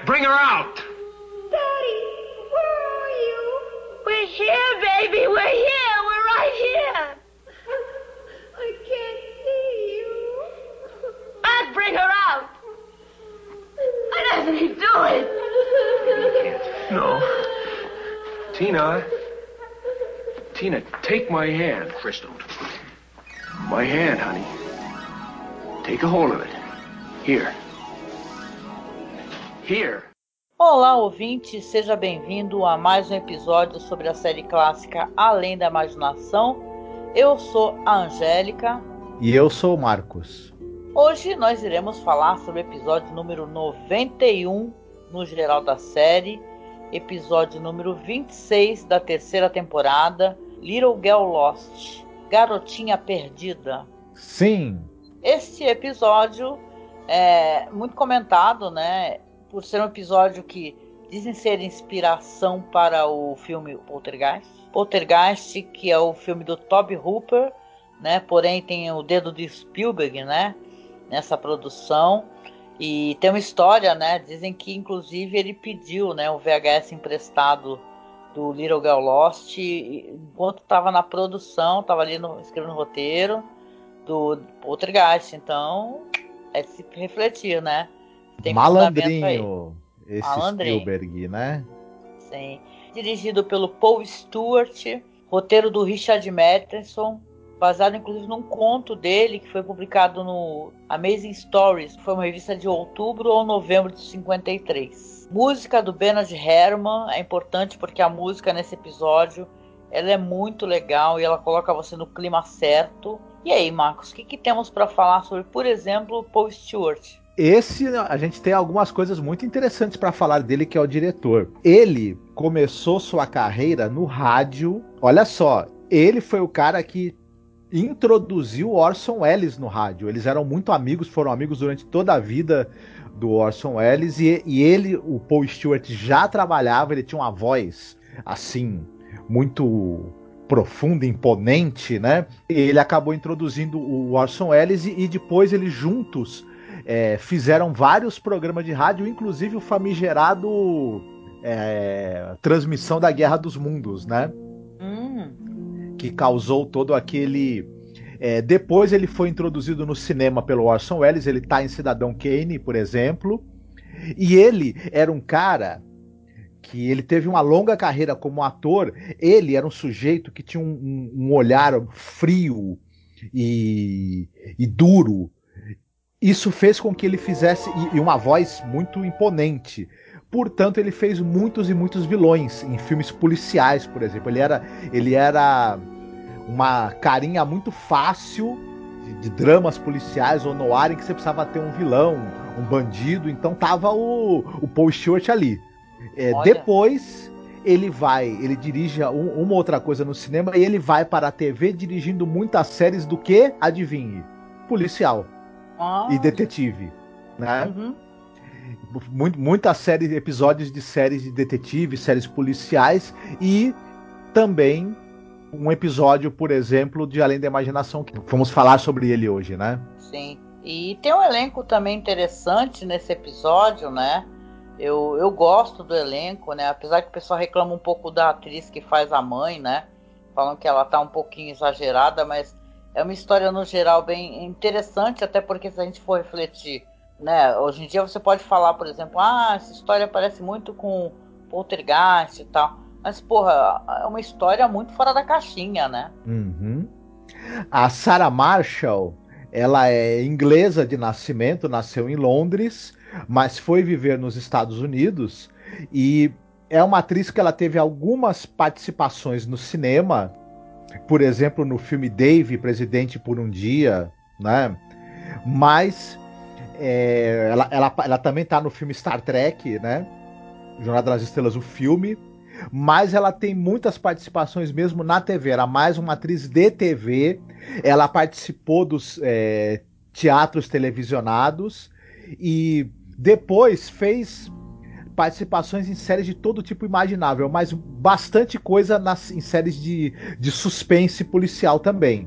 Mac, bring her out! Daddy, where are you? We're here, baby. We're here. We're right here. I can't see you. Mac, bring her out. Why doesn't he do it? No. Tina. Tina, take my hand. Crystal. My hand, honey. Take a hold of it. Here. Here. Olá, ouvinte, seja bem-vindo a mais um episódio sobre a série clássica Além da Imaginação. Eu sou a Angélica. E eu sou o Marcos. Hoje nós iremos falar sobre o episódio número 91 no geral da série, episódio número 26 da terceira temporada, Little Girl Lost, Garotinha Perdida. Sim. Este episódio é muito comentado, né? Por ser um episódio que dizem ser inspiração para o filme Poltergeist. Poltergeist, que é o filme do Toby Hooper, né? Porém tem o dedo de Spielberg, né? Nessa produção. E tem uma história, né? Dizem que inclusive ele pediu, né, o VHS emprestado do Little Girl Lost enquanto estava na produção, estava ali no, escrevendo o roteiro do Poltergeist. Então, é de se refletir, né? Tem Malandrinho, esse Malandrinho. Spielberg, né? Sim. Dirigido pelo Paul Stewart, roteiro do Richard Matheson, baseado inclusive num conto dele que foi publicado no Amazing Stories, que foi uma revista de outubro ou novembro de 53. Música do Bernard Herrmann é importante porque a música nesse episódio ela é muito legal e ela coloca você no clima certo. E aí, Marcos, o que, que temos para falar sobre, por exemplo, Paul Stewart? Esse a gente tem algumas coisas muito interessantes para falar dele, que é o diretor. Ele começou sua carreira no rádio. Olha só, ele foi o cara que introduziu Orson Welles no rádio. Eles eram muito amigos, foram amigos durante toda a vida do Orson Welles e, e ele, o Paul Stewart, já trabalhava. Ele tinha uma voz assim muito profunda, imponente, né? Ele acabou introduzindo o Orson Welles e, e depois eles juntos é, fizeram vários programas de rádio, inclusive o famigerado é, transmissão da Guerra dos Mundos, né? Hum. Que causou todo aquele. É, depois ele foi introduzido no cinema pelo Orson Welles, ele tá em Cidadão Kane, por exemplo. E ele era um cara que ele teve uma longa carreira como ator. Ele era um sujeito que tinha um, um olhar frio e, e duro isso fez com que ele fizesse e uma voz muito imponente. Portanto, ele fez muitos e muitos vilões em filmes policiais, por exemplo. Ele era, ele era uma carinha muito fácil de, de dramas policiais ou no ar em que você precisava ter um vilão, um bandido. Então tava o, o Paul Stewart ali. É, depois ele vai, ele dirige um, uma outra coisa no cinema e ele vai para a TV dirigindo muitas séries do que? Adivinhe? Policial ah. e detetive, né? Uhum. Muita série, episódios de séries de detetive, séries policiais e também um episódio, por exemplo, de Além da Imaginação, que vamos falar sobre ele hoje, né? Sim. E tem um elenco também interessante nesse episódio, né? Eu, eu gosto do elenco, né? Apesar que o pessoal reclama um pouco da atriz que faz a mãe, né? Falam que ela tá um pouquinho exagerada, mas é uma história no geral bem interessante, até porque se a gente for refletir, né, hoje em dia você pode falar, por exemplo, ah, essa história parece muito com Poltergeist e tal, mas porra, é uma história muito fora da caixinha, né? Uhum. A Sarah Marshall, ela é inglesa de nascimento, nasceu em Londres, mas foi viver nos Estados Unidos e é uma atriz que ela teve algumas participações no cinema por exemplo, no filme Dave, Presidente por um Dia, né? Mas é, ela, ela, ela também tá no filme Star Trek, né? Jornada das Estrelas, o filme. Mas ela tem muitas participações mesmo na TV. Era mais uma atriz de TV. Ela participou dos é, teatros televisionados e depois fez participações em séries de todo tipo imaginável, mas bastante coisa nas, em séries de, de suspense policial também.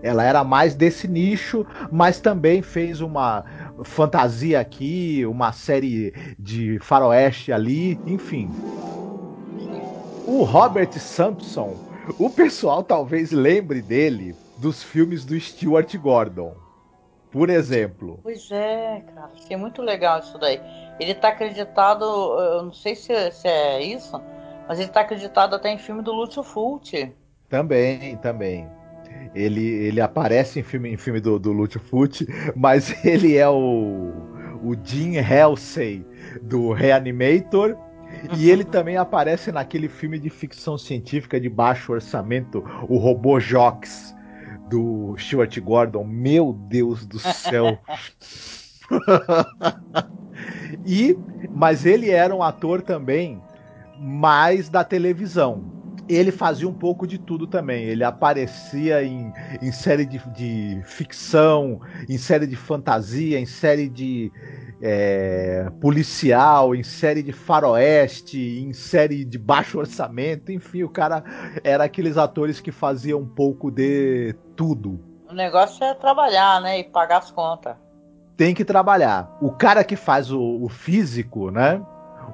Ela era mais desse nicho, mas também fez uma fantasia aqui, uma série de faroeste ali, enfim. O Robert Sampson, o pessoal talvez lembre dele dos filmes do Stuart Gordon. Por exemplo. Pois é, cara. Achei muito legal isso daí. Ele tá acreditado, eu não sei se, se é isso, mas ele tá acreditado até em filme do Lúcio Fulci. Também, também. Ele, ele aparece em filme, em filme do, do Lúcio Fulci, mas ele é o, o Jim Halsey do Reanimator. E ele também aparece naquele filme de ficção científica de baixo orçamento, o Robô Jox, do Stuart Gordon. Meu Deus do céu! e, mas ele era um ator também mais da televisão ele fazia um pouco de tudo também. Ele aparecia em, em série de, de ficção, em série de fantasia, em série de é, policial, em série de faroeste, em série de baixo orçamento. Enfim, o cara era aqueles atores que faziam um pouco de tudo. O negócio é trabalhar, né? E pagar as contas. Tem que trabalhar. O cara que faz o, o físico, né?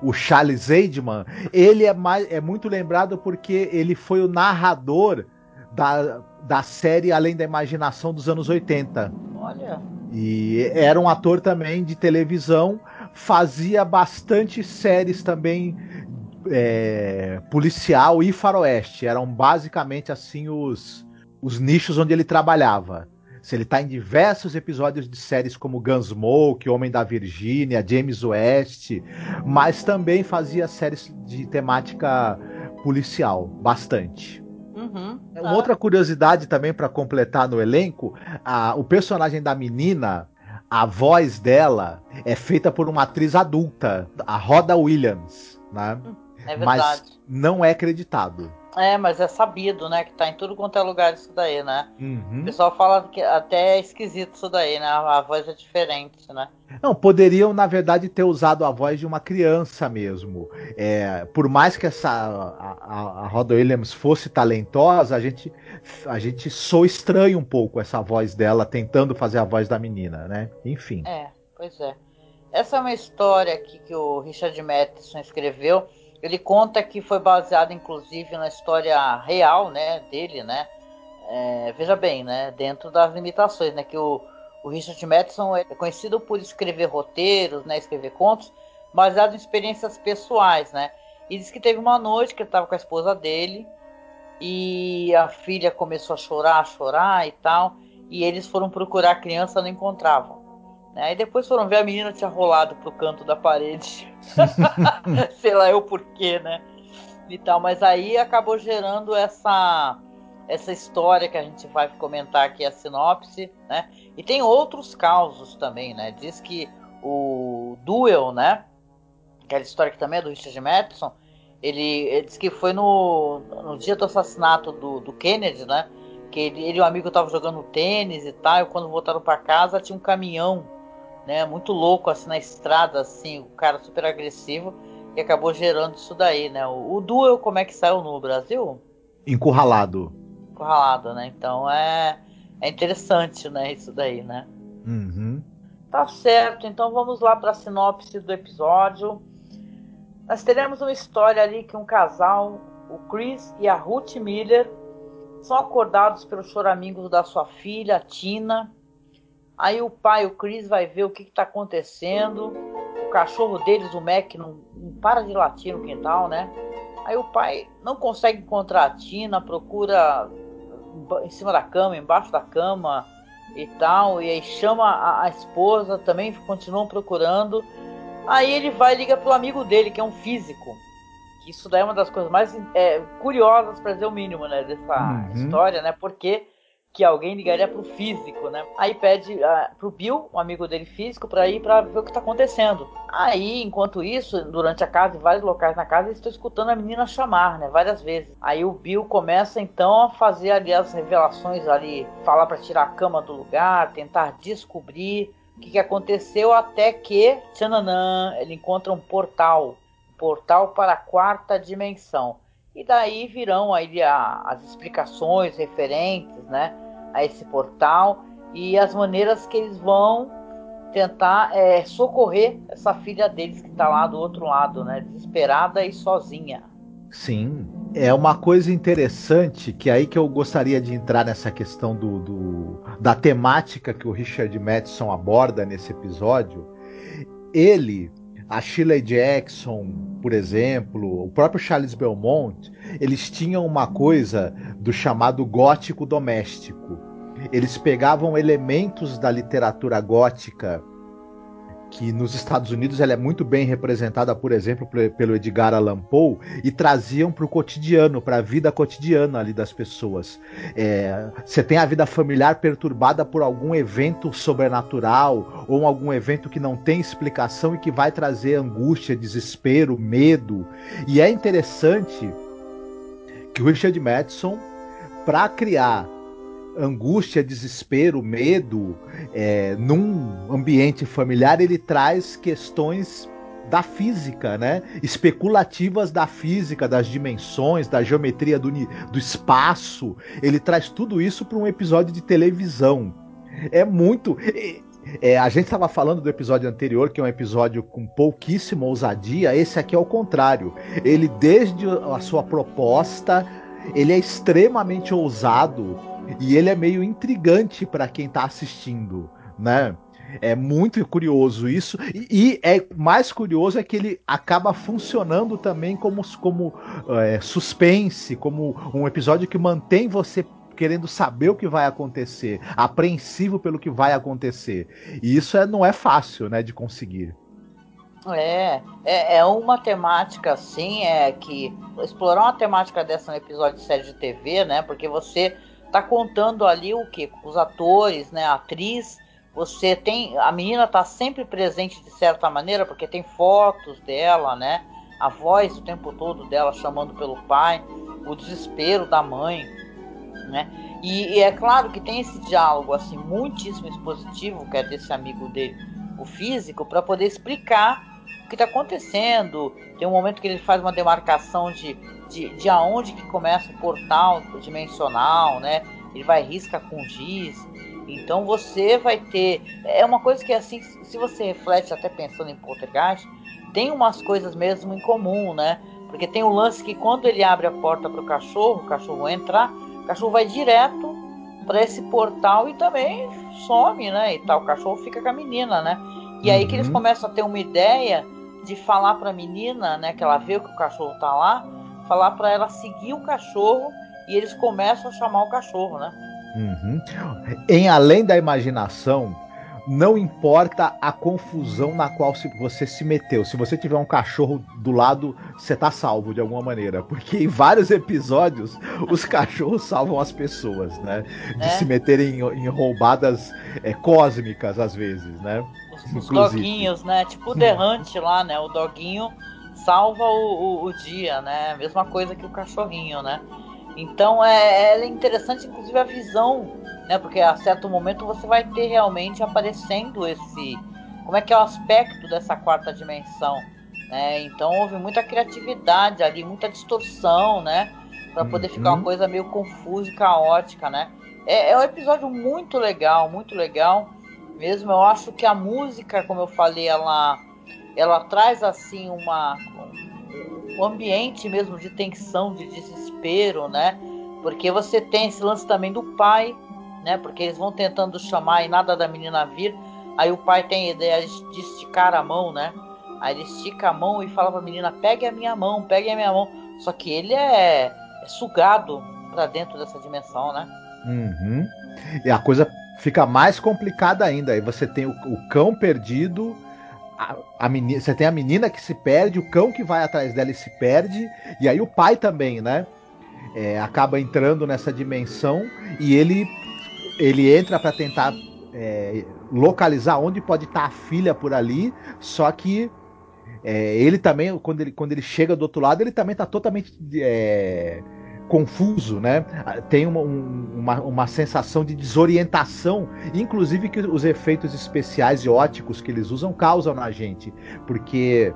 o Charles Eidman, ele é, mais, é muito lembrado porque ele foi o narrador da, da série Além da Imaginação dos anos 80. Olha. E era um ator também de televisão, fazia bastante séries também é, policial e faroeste. Eram basicamente assim os, os nichos onde ele trabalhava. Se ele está em diversos episódios de séries como Gunsmoke, Homem da Virgínia, James West, mas também fazia séries de temática policial, bastante. Uhum, tá. Outra curiosidade também para completar no elenco, a, o personagem da menina, a voz dela é feita por uma atriz adulta, a Rhoda Williams, né? É verdade. Mas não é acreditado. É, mas é sabido, né? Que tá em tudo quanto é lugar isso daí, né? Uhum. O pessoal fala que até é esquisito isso daí, né? A, voz é diferente, né? Não, poderiam, na verdade, ter usado a voz de uma criança mesmo. É, por mais que essa a, a, a Rhoda Williams fosse talentosa, a gente, a gente sou estranho um pouco essa voz dela tentando fazer a voz da menina, né? Enfim. É, pois é. Essa é uma história aqui que o Richard Matheson escreveu ele conta que foi baseado, inclusive, na história real, né, dele, né? É, veja bem, né, dentro das limitações, né, que o, o Richard Matheson é conhecido por escrever roteiros, né, escrever contos, baseado em experiências pessoais, né? E diz que teve uma noite que ele estava com a esposa dele e a filha começou a chorar, a chorar e tal, e eles foram procurar a criança, não encontravam. Né? E depois foram ver a menina tinha rolado pro canto da parede. Sei lá eu porquê, né? E tal, mas aí acabou gerando essa essa história que a gente vai comentar aqui a sinopse, né? E tem outros causos também, né? Diz que o Duel, né? Aquela história que também é do Richard Matheson, ele, ele diz que foi no, no dia do assassinato do, do Kennedy, né? Que ele, ele e o amigo estavam jogando tênis e tal, e quando voltaram para casa tinha um caminhão né? Muito louco assim na estrada, assim, o cara super agressivo e acabou gerando isso daí, né? O, o Duel, como é que saiu no Brasil? Encurralado. Encurralado, né? Então é, é interessante, né? Isso daí, né? Uhum. Tá certo, então vamos lá para a sinopse do episódio. Nós teremos uma história ali que um casal, o Chris e a Ruth Miller, são acordados pelos choramingos da sua filha, Tina, Aí o pai, o Chris, vai ver o que está acontecendo. O cachorro deles, o Mac, não, não, para de latir no quintal, né? Aí o pai não consegue encontrar a Tina, procura em cima da cama, embaixo da cama e tal. E aí chama a, a esposa, também continuam procurando. Aí ele vai e liga pro amigo dele, que é um físico. Isso daí é uma das coisas mais é, curiosas, para dizer o mínimo, né? Dessa uhum. história, né? Porque que alguém ligaria pro físico, né? Aí pede uh, pro Bill, um amigo dele físico, para ir para ver o que tá acontecendo. Aí, enquanto isso, durante a casa, em vários locais na casa, eles estão escutando a menina chamar, né? Várias vezes. Aí o Bill começa então a fazer ali as revelações ali, falar para tirar a cama do lugar, tentar descobrir o que, que aconteceu até que, tchananã, ele encontra um portal, um portal para a quarta dimensão. E daí virão aí as explicações referentes, né? A esse portal e as maneiras que eles vão tentar é, socorrer essa filha deles que está lá do outro lado, né? Desesperada e sozinha. Sim, é uma coisa interessante que é aí que eu gostaria de entrar nessa questão do, do da temática que o Richard Madison aborda nesse episódio. Ele a Shirley Jackson, por exemplo, o próprio Charles Belmont, eles tinham uma coisa do chamado gótico doméstico. Eles pegavam elementos da literatura gótica que nos Estados Unidos ela é muito bem representada, por exemplo, pelo Edgar Allan Poe, e traziam para o cotidiano, para a vida cotidiana ali das pessoas. É, você tem a vida familiar perturbada por algum evento sobrenatural ou algum evento que não tem explicação e que vai trazer angústia, desespero, medo. E é interessante que o Richard Madison, para criar angústia, desespero, medo, é, num ambiente familiar, ele traz questões da física, né? Especulativas da física, das dimensões, da geometria do, do espaço. Ele traz tudo isso para um episódio de televisão. É muito. É, a gente estava falando do episódio anterior, que é um episódio com pouquíssima ousadia. Esse aqui é o contrário. Ele, desde a sua proposta, ele é extremamente ousado e ele é meio intrigante para quem está assistindo, né? É muito curioso isso. E, e, é mais curioso é que ele acaba funcionando também como, como é, suspense, como um episódio que mantém você querendo saber o que vai acontecer, apreensivo pelo que vai acontecer. E isso é, não é fácil, né, de conseguir. É, é, é uma temática assim, é que explorar uma temática dessa no episódio de série de TV, né? Porque você tá contando ali o que? Os atores, né? A atriz. Você tem. A menina tá sempre presente de certa maneira, porque tem fotos dela, né? A voz o tempo todo dela chamando pelo pai, o desespero da mãe, né? E, e é claro que tem esse diálogo assim muitíssimo expositivo, que é desse amigo dele, o físico, para poder explicar o que está acontecendo. Tem um momento que ele faz uma demarcação de de, de aonde que começa o portal dimensional, né? Ele vai risca com giz. Então você vai ter. É uma coisa que assim, se você reflete até pensando em poltergeist, tem umas coisas mesmo em comum, né? Porque tem o lance que quando ele abre a porta para o cachorro, o cachorro entrar, o cachorro vai direto para esse portal e também some, né? E tal, o cachorro fica com a menina, né? E aí que eles uhum. começam a ter uma ideia de falar para a menina, né? Que ela vê que o cachorro tá lá, falar para ela seguir o cachorro e eles começam a chamar o cachorro, né? Uhum. Em além da imaginação, não importa a confusão na qual você se meteu. Se você tiver um cachorro do lado, você tá salvo de alguma maneira. Porque em vários episódios, os cachorros salvam as pessoas, né? De é. se meterem em, roubadas é, cósmicas, às vezes, né? Os, os doguinhos, né? Tipo o Derrante lá, né? O doguinho salva o, o, o, dia, né? Mesma coisa que o cachorrinho, né? Então é, é interessante, inclusive, a visão, né? Porque a certo momento você vai ter realmente aparecendo esse. Como é que é o aspecto dessa quarta dimensão? Né? Então houve muita criatividade ali, muita distorção, né? Para poder ficar uma uhum. coisa meio confusa e caótica, né? É, é um episódio muito legal, muito legal mesmo. Eu acho que a música, como eu falei, ela ela traz assim uma um ambiente mesmo de tensão, de desespero, né? Porque você tem esse lance também do pai, né? Porque eles vão tentando chamar e nada da menina vir. Aí o pai tem a ideia de esticar a mão, né? Aí ele estica a mão e fala pra menina: pegue a minha mão, pegue a minha mão. Só que ele é, é sugado para dentro dessa dimensão, né? Uhum. E a coisa fica mais complicada ainda. Aí você tem o, o cão perdido a, a menina, você tem a menina que se perde, o cão que vai atrás dela e se perde, e aí o pai também, né? É, acaba entrando nessa dimensão e ele ele entra para tentar é, localizar onde pode estar tá a filha por ali, só que é, ele também, quando ele, quando ele chega do outro lado, ele também está totalmente é, confuso, né? Tem uma, um, uma, uma, sensação de desorientação, inclusive que os efeitos especiais e óticos que eles usam causam na gente, porque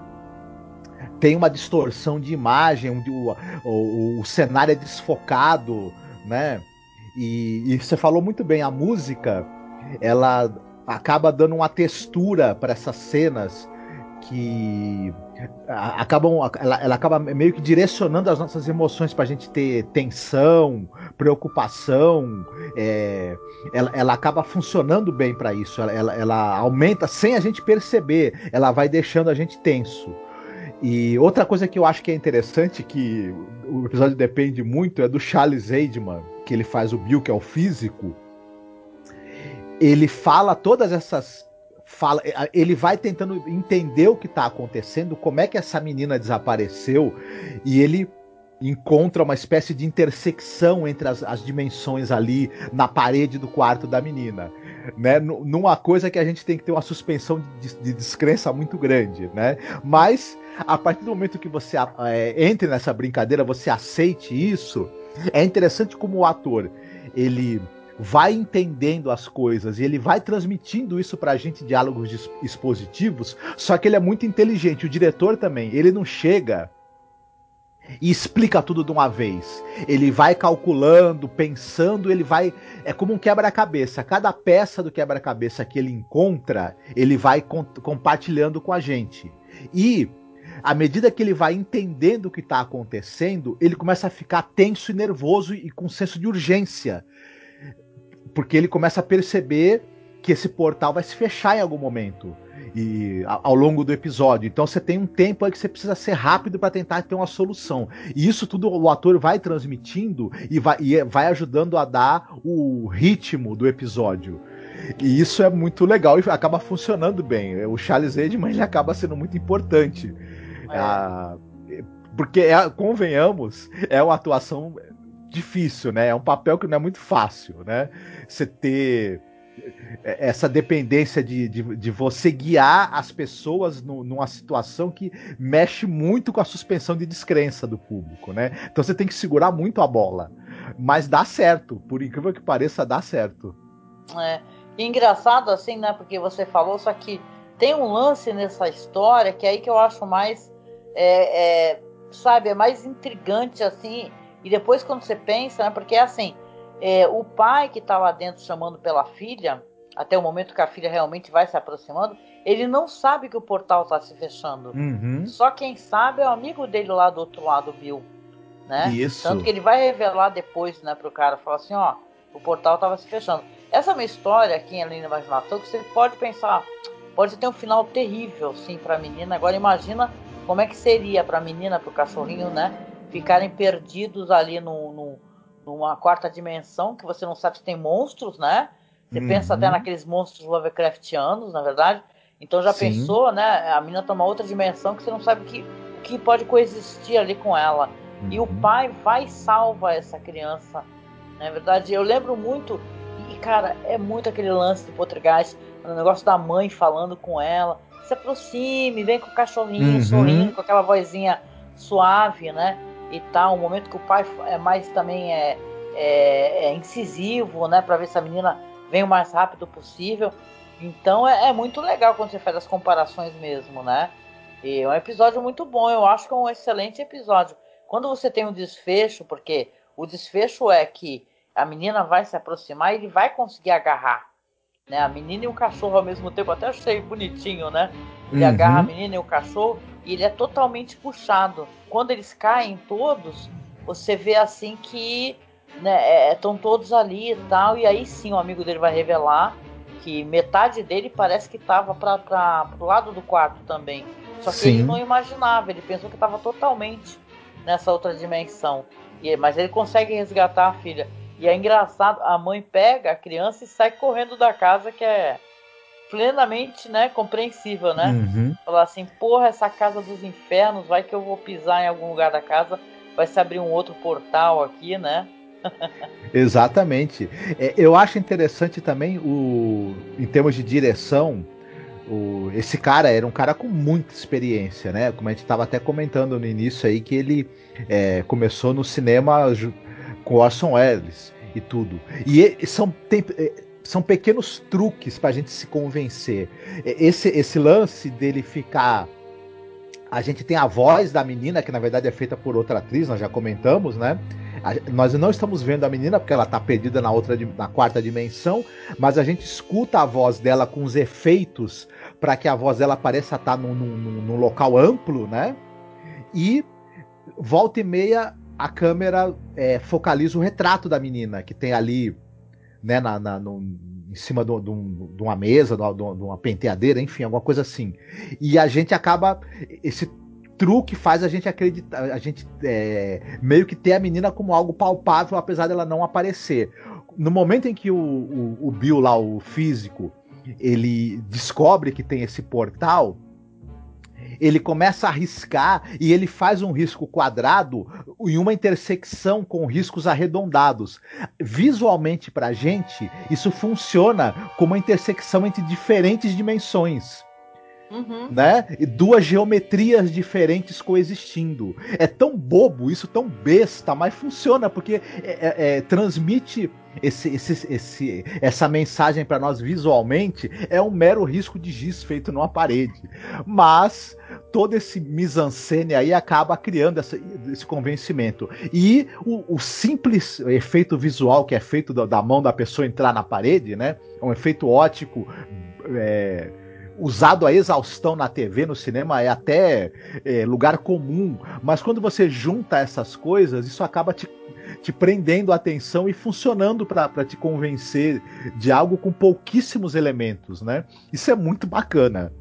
tem uma distorção de imagem, onde o, o, o cenário é desfocado, né? E, e você falou muito bem, a música ela acaba dando uma textura para essas cenas que acabam ela, ela, acaba meio que direcionando as nossas emoções para a gente ter tensão, preocupação, é, ela, ela acaba funcionando bem para isso. Ela, ela, ela, aumenta sem a gente perceber, ela vai deixando a gente tenso. E outra coisa que eu acho que é interessante, que o episódio depende muito, é do Charles Eidman, que ele faz o Bill, que é o físico. Ele fala todas essas fala, ele vai tentando entender o que está acontecendo, como é que essa menina desapareceu, e ele encontra uma espécie de intersecção entre as, as dimensões ali na parede do quarto da menina. Né, numa coisa que a gente tem que ter uma suspensão de, de descrença muito grande, né? Mas a partir do momento que você é, entre nessa brincadeira, você aceite isso, é interessante como o ator ele vai entendendo as coisas e ele vai transmitindo isso pra gente, diálogos expositivos, só que ele é muito inteligente. O diretor também, ele não chega e explica tudo de uma vez. Ele vai calculando, pensando, ele vai. É como um quebra-cabeça. Cada peça do quebra-cabeça que ele encontra, ele vai compartilhando com a gente. E à medida que ele vai entendendo o que está acontecendo, ele começa a ficar tenso e nervoso e com senso de urgência porque ele começa a perceber que esse portal vai se fechar em algum momento e ao longo do episódio. Então você tem um tempo aí que você precisa ser rápido para tentar ter uma solução. E isso tudo o ator vai transmitindo e vai, e vai ajudando a dar o ritmo do episódio. E isso é muito legal e acaba funcionando bem. O Charles Edman ele acaba sendo muito importante. É. Ah, porque, é, convenhamos, é uma atuação difícil, né? É um papel que não é muito fácil, né? Você ter essa dependência de, de, de você guiar as pessoas no, numa situação que mexe muito com a suspensão de descrença do público, né? Então você tem que segurar muito a bola. Mas dá certo, por incrível que pareça, dá certo. É. Engraçado assim, né? Porque você falou, só que tem um lance nessa história que é aí que eu acho mais. É, é, sabe, é mais intrigante assim e depois quando você pensa, né, porque é assim, é, o pai que está lá dentro chamando pela filha, até o momento que a filha realmente vai se aproximando, ele não sabe que o portal está se fechando. Uhum. Só quem sabe é o amigo dele lá do outro lado, Bill. Né? Isso. Tanto que ele vai revelar depois, né, pro cara, falar assim, ó, o portal estava se fechando. Essa é uma história aqui em Além da Imaginação que você pode pensar, pode ter um final terrível, sim, para a menina. Agora imagina como é que seria para a menina, para o cachorrinho, né? Ficarem perdidos ali no, no, numa quarta dimensão, que você não sabe se tem monstros, né? Você uhum. pensa até naqueles monstros Lovecraftianos, na verdade. Então já Sim. pensou, né? A menina toma outra dimensão que você não sabe o que, que pode coexistir ali com ela. Uhum. E o uhum. pai vai e salva essa criança. Na é verdade, eu lembro muito, e cara, é muito aquele lance do Poltergeist, o negócio da mãe falando com ela. Se aproxime, vem com o cachorrinho uhum. sorrindo, com aquela vozinha suave, né? E tal. Um momento que o pai é mais também é, é, é incisivo, né? Para ver se a menina vem o mais rápido possível. Então é, é, muito legal quando você faz as comparações mesmo, né? E é um episódio muito bom, eu acho que é um excelente episódio. Quando você tem um desfecho, porque o desfecho é que a menina vai se aproximar e ele vai conseguir agarrar. Né? A menina e o cachorro ao mesmo tempo, até achei bonitinho, né? Ele uhum. agarra a menina e o cachorro e ele é totalmente puxado. Quando eles caem todos, você vê assim que né, estão é, todos ali e tal, e aí sim o amigo dele vai revelar que metade dele parece que estava para o lado do quarto também. Só que sim. ele não imaginava, ele pensou que estava totalmente nessa outra dimensão. E, mas ele consegue resgatar a filha. E é engraçado, a mãe pega a criança e sai correndo da casa, que é plenamente, né, compreensível, né? Uhum. Falar assim, porra, essa casa dos infernos, vai que eu vou pisar em algum lugar da casa, vai se abrir um outro portal aqui, né? Exatamente. É, eu acho interessante também o, em termos de direção, o, esse cara era um cara com muita experiência, né? Como a gente estava até comentando no início aí que ele é, começou no cinema com Orson Welles e tudo. E são tem, é, são pequenos truques para a gente se convencer. Esse, esse lance dele ficar a gente tem a voz da menina, que na verdade é feita por outra atriz, nós já comentamos, né? A, nós não estamos vendo a menina porque ela está perdida na outra na quarta dimensão, mas a gente escuta a voz dela com os efeitos para que a voz dela pareça estar tá num, num, num, local amplo, né? E volta e meia a câmera é, focaliza o retrato da menina que tem ali, né, na, na no, em cima de, um, uma mesa, de, uma penteadeira, enfim, alguma coisa assim. E a gente acaba. Esse truque faz a gente acreditar, a gente é, meio que ter a menina como algo palpável, apesar dela não aparecer. No momento em que o, o, o Bill lá, o físico, ele descobre que tem esse portal, ele começa a riscar e ele faz um risco quadrado em uma intersecção com riscos arredondados. Visualmente para a gente, isso funciona como uma intersecção entre diferentes dimensões. Uhum. Né? E duas geometrias diferentes coexistindo. É tão bobo, isso tão besta, mas funciona porque é, é, é, transmite esse, esse, esse, essa mensagem para nós visualmente. É um mero risco de giz feito numa parede. Mas todo esse mise-en-scène aí acaba criando essa, esse convencimento. E o, o, simples efeito visual que é feito da, da, mão da pessoa entrar na parede, né? É um efeito ótico. É, usado a exaustão na TV, no cinema, é até é, lugar comum, mas quando você junta essas coisas, isso acaba te, te prendendo a atenção e funcionando para te convencer de algo com pouquíssimos elementos, né? Isso é muito bacana.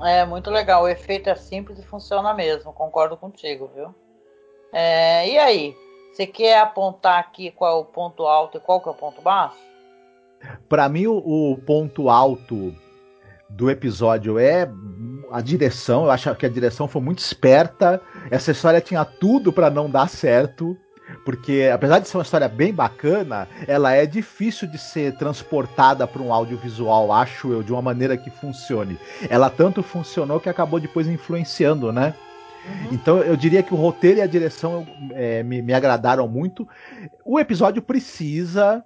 É muito legal, o efeito é simples e funciona mesmo, concordo contigo, viu? É, e aí, você quer apontar aqui qual é o ponto alto e qual que é o ponto baixo? Para mim, o, o ponto alto do episódio é a direção. Eu acho que a direção foi muito esperta. Essa história tinha tudo para não dar certo. Porque, apesar de ser uma história bem bacana, ela é difícil de ser transportada para um audiovisual, acho eu, de uma maneira que funcione. Ela tanto funcionou que acabou depois influenciando, né? Uhum. Então eu diria que o roteiro e a direção é, me, me agradaram muito. O episódio precisa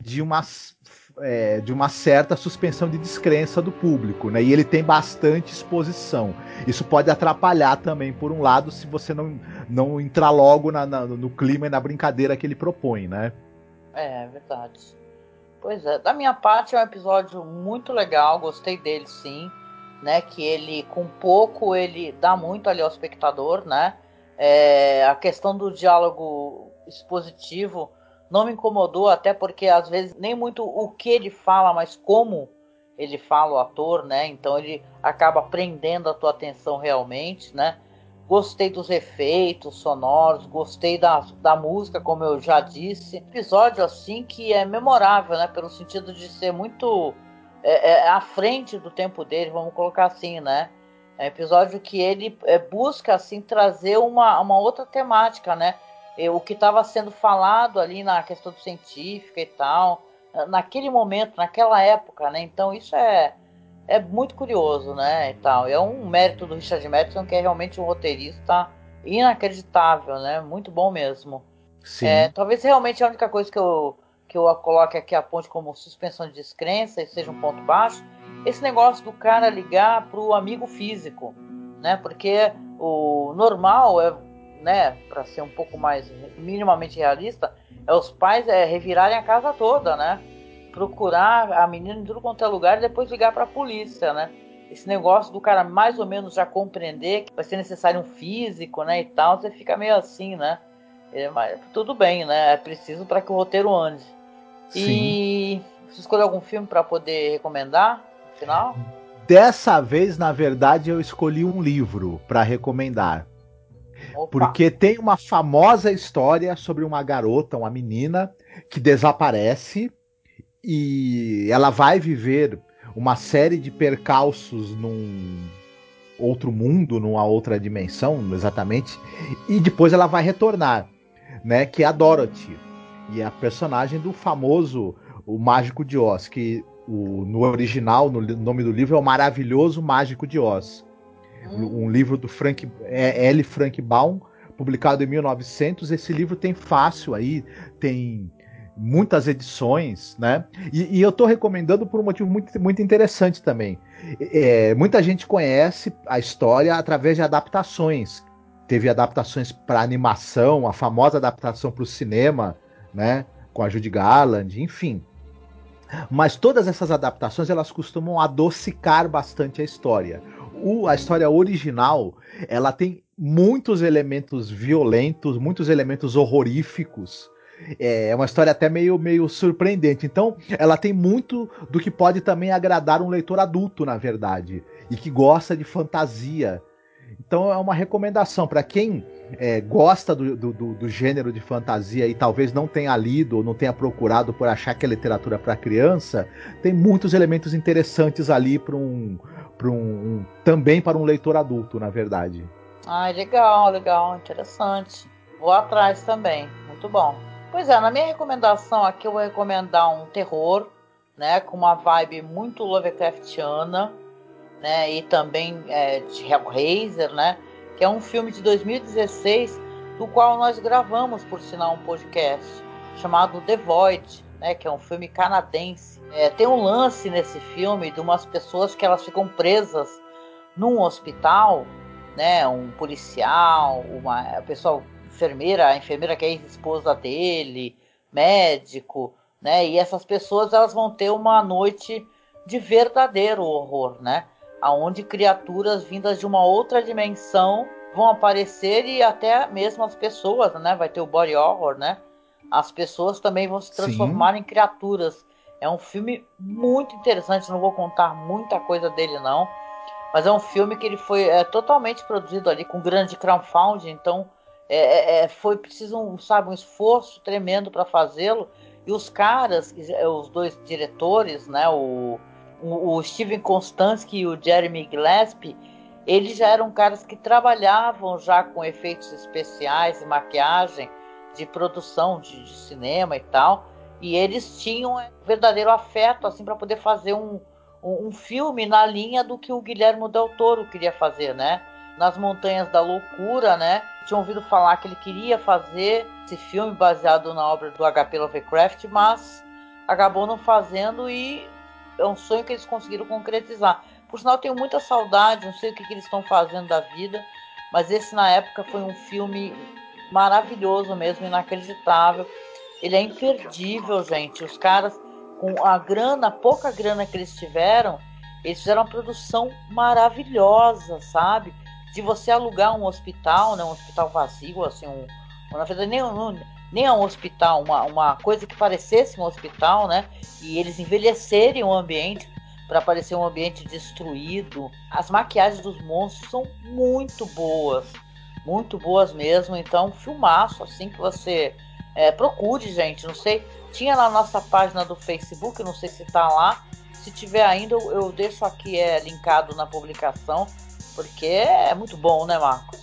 de umas é, de uma certa suspensão de descrença do público, né? E ele tem bastante exposição. Isso pode atrapalhar também, por um lado, se você não, não entrar logo na, na, no clima e na brincadeira que ele propõe, né? É, é verdade. Pois é, da minha parte é um episódio muito legal, gostei dele sim, né? Que ele, com pouco, ele dá muito ali ao espectador, né? É, a questão do diálogo expositivo não me incomodou, até porque às vezes nem muito o que ele fala, mas como ele fala, o ator, né? Então ele acaba prendendo a tua atenção realmente, né? Gostei dos efeitos sonoros, gostei da, da música, como eu já disse. Episódio assim que é memorável, né? Pelo sentido de ser muito é, é, à frente do tempo dele, vamos colocar assim, né? É um episódio que ele é, busca assim trazer uma, uma outra temática, né? O que estava sendo falado ali na questão científica e tal, naquele momento, naquela época, né? Então isso é, é muito curioso, né? E tal. É um mérito do Richard Madison que é realmente um roteirista inacreditável, né? Muito bom mesmo. Sim. É, talvez realmente a única coisa que eu, que eu coloque aqui a ponte como suspensão de descrença e seja um ponto baixo, esse negócio do cara ligar pro amigo físico, né? Porque o normal é né, para ser um pouco mais minimamente realista, é os pais é, revirarem a casa toda, né? Procurar a menina em tudo quanto é lugar e depois ligar para a polícia, né? Esse negócio do cara mais ou menos já compreender que vai ser necessário um físico, né, e tal, você fica meio assim, né? É, mas tudo bem, né? É preciso para que o roteiro ande. Sim. E você escolheu algum filme para poder recomendar no final? Dessa vez, na verdade, eu escolhi um livro para recomendar. Porque tem uma famosa história sobre uma garota, uma menina, que desaparece e ela vai viver uma série de percalços num outro mundo, numa outra dimensão, exatamente, e depois ela vai retornar, né? Que é a Dorothy. E é a personagem do famoso O Mágico de Oz, que o, no original, no nome do livro, é o Maravilhoso Mágico de Oz. Um livro do Frank é, L. Frank Baum, publicado em 1900. Esse livro tem fácil aí, tem muitas edições, né? E, e eu estou recomendando por um motivo muito, muito interessante também. É, muita gente conhece a história através de adaptações. Teve adaptações para animação, a famosa adaptação para o cinema, né? Com a Judy Garland, enfim. Mas todas essas adaptações elas costumam adocicar bastante a história. O, a história original ela tem muitos elementos violentos, muitos elementos horroríficos. É, é uma história até meio, meio surpreendente. Então, ela tem muito do que pode também agradar um leitor adulto, na verdade, e que gosta de fantasia. Então, é uma recomendação para quem é, gosta do, do, do, gênero de fantasia e talvez não tenha lido ou não tenha procurado por achar que é literatura para criança, tem muitos elementos interessantes ali para um, um, um, também para um leitor adulto, na verdade. Ah, legal, legal, interessante. Vou atrás também, muito bom. Pois é, na minha recomendação aqui eu vou recomendar um terror, né, com uma vibe muito Lovecraftiana, né, e também é, de Hellraiser, né, que é um filme de 2016 do qual nós gravamos, por sinal, um podcast chamado The Void, né, que é um filme canadense. É, tem um lance nesse filme de umas pessoas que elas ficam presas num hospital, né, um policial, uma pessoa enfermeira, a enfermeira que é esposa dele, médico, né, e essas pessoas elas vão ter uma noite de verdadeiro horror, né? aonde criaturas vindas de uma outra dimensão vão aparecer e até mesmo as pessoas, né? Vai ter o body horror, né? As pessoas também vão se transformar Sim. em criaturas. É um filme muito interessante, não vou contar muita coisa dele não, mas é um filme que ele foi é, totalmente produzido ali com grande crowdfunding, então é, é, é foi preciso um, sabe, um esforço tremendo para fazê-lo. E os caras, os dois diretores, né, o o, Steven Konstansky e o Jeremy Gillespie, eles já eram caras que trabalhavam já com efeitos especiais e maquiagem de produção de, de cinema e tal, e eles tinham um verdadeiro afeto assim para poder fazer um, um, um, filme na linha do que o Guilherme Del Toro queria fazer, né? Nas Montanhas da Loucura, né? Tinha ouvido falar que ele queria fazer esse filme baseado na obra do H.P. Lovecraft, mas acabou não fazendo e é um sonho que eles conseguiram concretizar. Por sinal, tenho muita saudade, não sei o que, que eles estão fazendo da vida, mas esse na época foi um filme maravilhoso mesmo, inacreditável. Ele é imperdível, gente. Os caras, com a grana, pouca grana que eles tiveram, eles fizeram uma produção maravilhosa, sabe? De você alugar um hospital, né? Um hospital vazio, assim, um, na verdade, nem, nem a um hospital, uma, uma coisa que parecesse um hospital, né? E eles envelhecerem o ambiente para parecer um ambiente destruído. As maquiagens dos monstros são muito boas, muito boas mesmo. Então, filmaço assim que você é, procure, gente. Não sei, tinha na nossa página do Facebook, não sei se tá lá. Se tiver ainda, eu, eu deixo aqui é linkado na publicação, porque é muito bom, né, Marcos?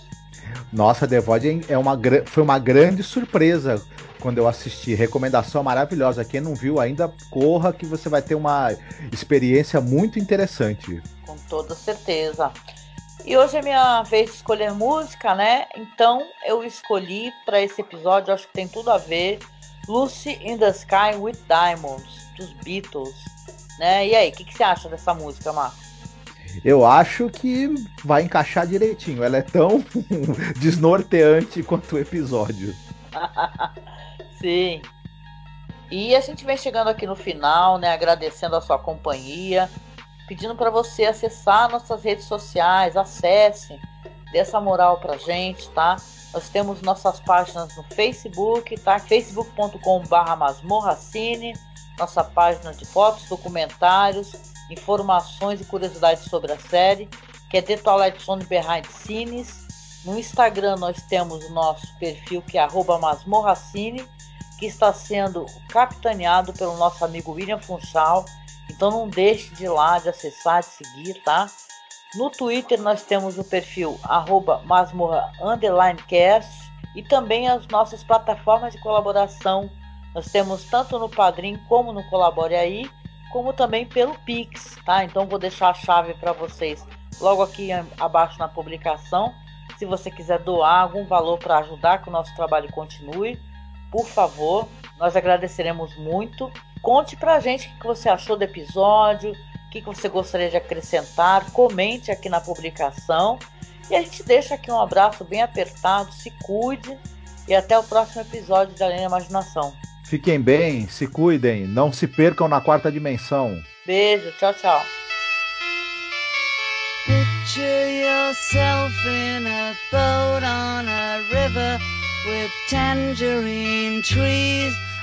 Nossa, The Void é uma, foi uma grande surpresa quando eu assisti. Recomendação maravilhosa. Quem não viu ainda, corra que você vai ter uma experiência muito interessante. Com toda certeza. E hoje é minha vez de escolher música, né? Então eu escolhi para esse episódio, acho que tem tudo a ver, Lucy in the Sky with Diamonds, dos Beatles. Né? E aí, o que, que você acha dessa música, Marcos? eu acho que vai encaixar direitinho. Ela é tão desnorteante quanto o episódio. Sim. E a gente vem chegando aqui no final, né? Agradecendo a sua companhia, pedindo para você acessar nossas redes sociais, acesse, dê essa moral pra gente, tá? Nós temos nossas páginas no Facebook, tá? facebook.com/barra masmorracine, nossa página de fotos, documentários informações e curiosidades sobre a série, que é The Twilight Zone Behind Scenes. No Instagram nós temos o nosso perfil que é masmorracine, que está sendo capitaneado pelo nosso amigo William Funchal. Então não deixe de ir lá, de acessar, de seguir, tá? No Twitter nós temos o perfil arroba e também as nossas plataformas de colaboração Nós temos tanto no Padrim como no Colabore Aí, como também pelo Pix, tá? Então vou deixar a chave para vocês logo aqui abaixo na publicação. Se você quiser doar algum valor para ajudar que o nosso trabalho continue, por favor, nós agradeceremos muito. Conte pra gente o que você achou do episódio, o que você gostaria de acrescentar, comente aqui na publicação. E a gente deixa aqui um abraço bem apertado, se cuide e até o próximo episódio da Linha Imaginação. Fiquem bem, se cuidem, não se percam na quarta dimensão. Beijo, tchau, tchau. Picture yourself in a boat on a river with tangerine trees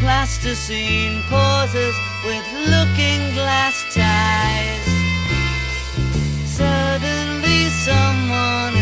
Plasticine pauses with looking glass ties. Suddenly someone